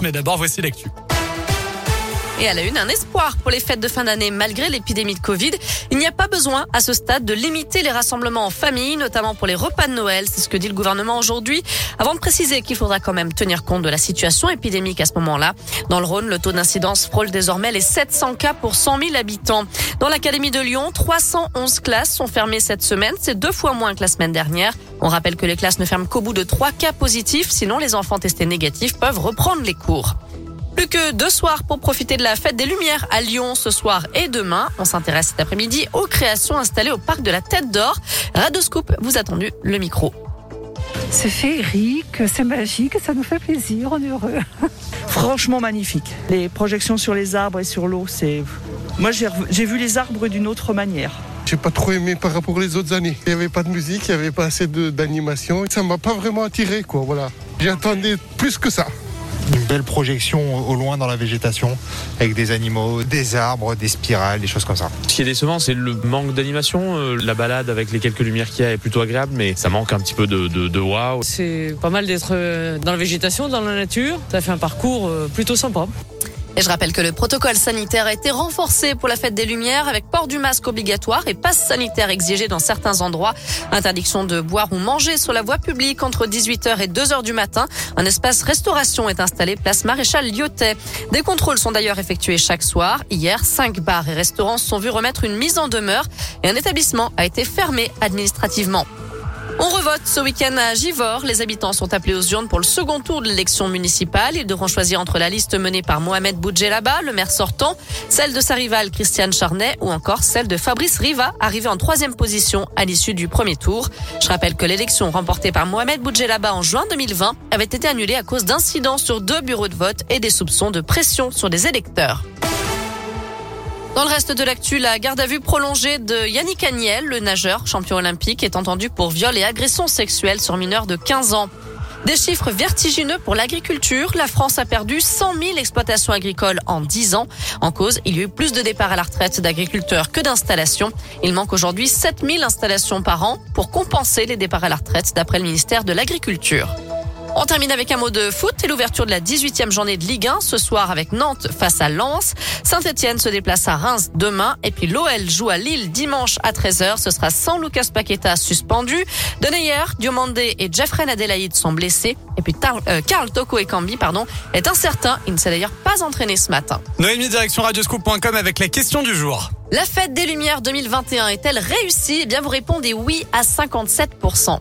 Mais d'abord, voici l'actu. Et elle a une, un espoir pour les fêtes de fin d'année malgré l'épidémie de Covid. Il n'y a pas besoin à ce stade de limiter les rassemblements en famille, notamment pour les repas de Noël. C'est ce que dit le gouvernement aujourd'hui. Avant de préciser qu'il faudra quand même tenir compte de la situation épidémique à ce moment-là. Dans le Rhône, le taux d'incidence frôle désormais les 700 cas pour 100 000 habitants. Dans l'Académie de Lyon, 311 classes sont fermées cette semaine. C'est deux fois moins que la semaine dernière. On rappelle que les classes ne ferment qu'au bout de trois cas positifs. Sinon, les enfants testés négatifs peuvent reprendre les cours. Plus que deux soirs pour profiter de la fête des Lumières à Lyon ce soir et demain. On s'intéresse cet après-midi aux créations installées au parc de la Tête d'Or. Radoscoop vous a tendu le micro. C'est féerique, c'est magique, ça nous fait plaisir, on est heureux. Franchement magnifique. Les projections sur les arbres et sur l'eau, c'est. Moi, j'ai vu les arbres d'une autre manière. J'ai pas trop aimé par rapport aux autres années. Il n'y avait pas de musique, il n'y avait pas assez d'animation. Ça m'a pas vraiment attiré, quoi. Voilà. J'attendais plus que ça une belle projection au loin dans la végétation avec des animaux, des arbres, des spirales, des choses comme ça. Ce qui est décevant, c'est le manque d'animation. Euh, la balade avec les quelques lumières qu'il y a est plutôt agréable, mais ça manque un petit peu de, de, de wow. C'est pas mal d'être euh, dans la végétation, dans la nature. Ça fait un parcours euh, plutôt sympa. Et je rappelle que le protocole sanitaire a été renforcé pour la fête des Lumières avec port du masque obligatoire et passe sanitaire exigé dans certains endroits. Interdiction de boire ou manger sur la voie publique entre 18h et 2h du matin. Un espace restauration est installé place Maréchal Lyotet. Des contrôles sont d'ailleurs effectués chaque soir. Hier, cinq bars et restaurants sont vus remettre une mise en demeure et un établissement a été fermé administrativement. On revote ce week-end à Givors. Les habitants sont appelés aux urnes pour le second tour de l'élection municipale. Ils devront choisir entre la liste menée par Mohamed Boudjelaba, le maire sortant, celle de sa rivale Christiane Charnet ou encore celle de Fabrice Riva, arrivé en troisième position à l'issue du premier tour. Je rappelle que l'élection remportée par Mohamed Boudjelaba en juin 2020 avait été annulée à cause d'incidents sur deux bureaux de vote et des soupçons de pression sur des électeurs. Dans le reste de l'actu, la garde à vue prolongée de Yannick Agnel, le nageur champion olympique, est entendu pour viol et agression sexuelle sur mineurs de 15 ans. Des chiffres vertigineux pour l'agriculture. La France a perdu 100 000 exploitations agricoles en 10 ans. En cause, il y a eu plus de départs à la retraite d'agriculteurs que d'installations. Il manque aujourd'hui 7 000 installations par an pour compenser les départs à la retraite d'après le ministère de l'Agriculture. On termine avec un mot de foot et l'ouverture de la 18e journée de Ligue 1 ce soir avec Nantes face à Lens. Saint-Etienne se déplace à Reims demain et puis l'OL joue à Lille dimanche à 13h. Ce sera sans Lucas Paqueta suspendu. Deneyer, Diomandé et Jeffrey Adelaide sont blessés. Et puis Karl euh, Toko et Cambi pardon, est incertain. Il ne s'est d'ailleurs pas entraîné ce matin. Noémie, direction radioscoop.com avec la question du jour. La fête des Lumières 2021 est-elle réussie? Eh bien, vous répondez oui à 57%.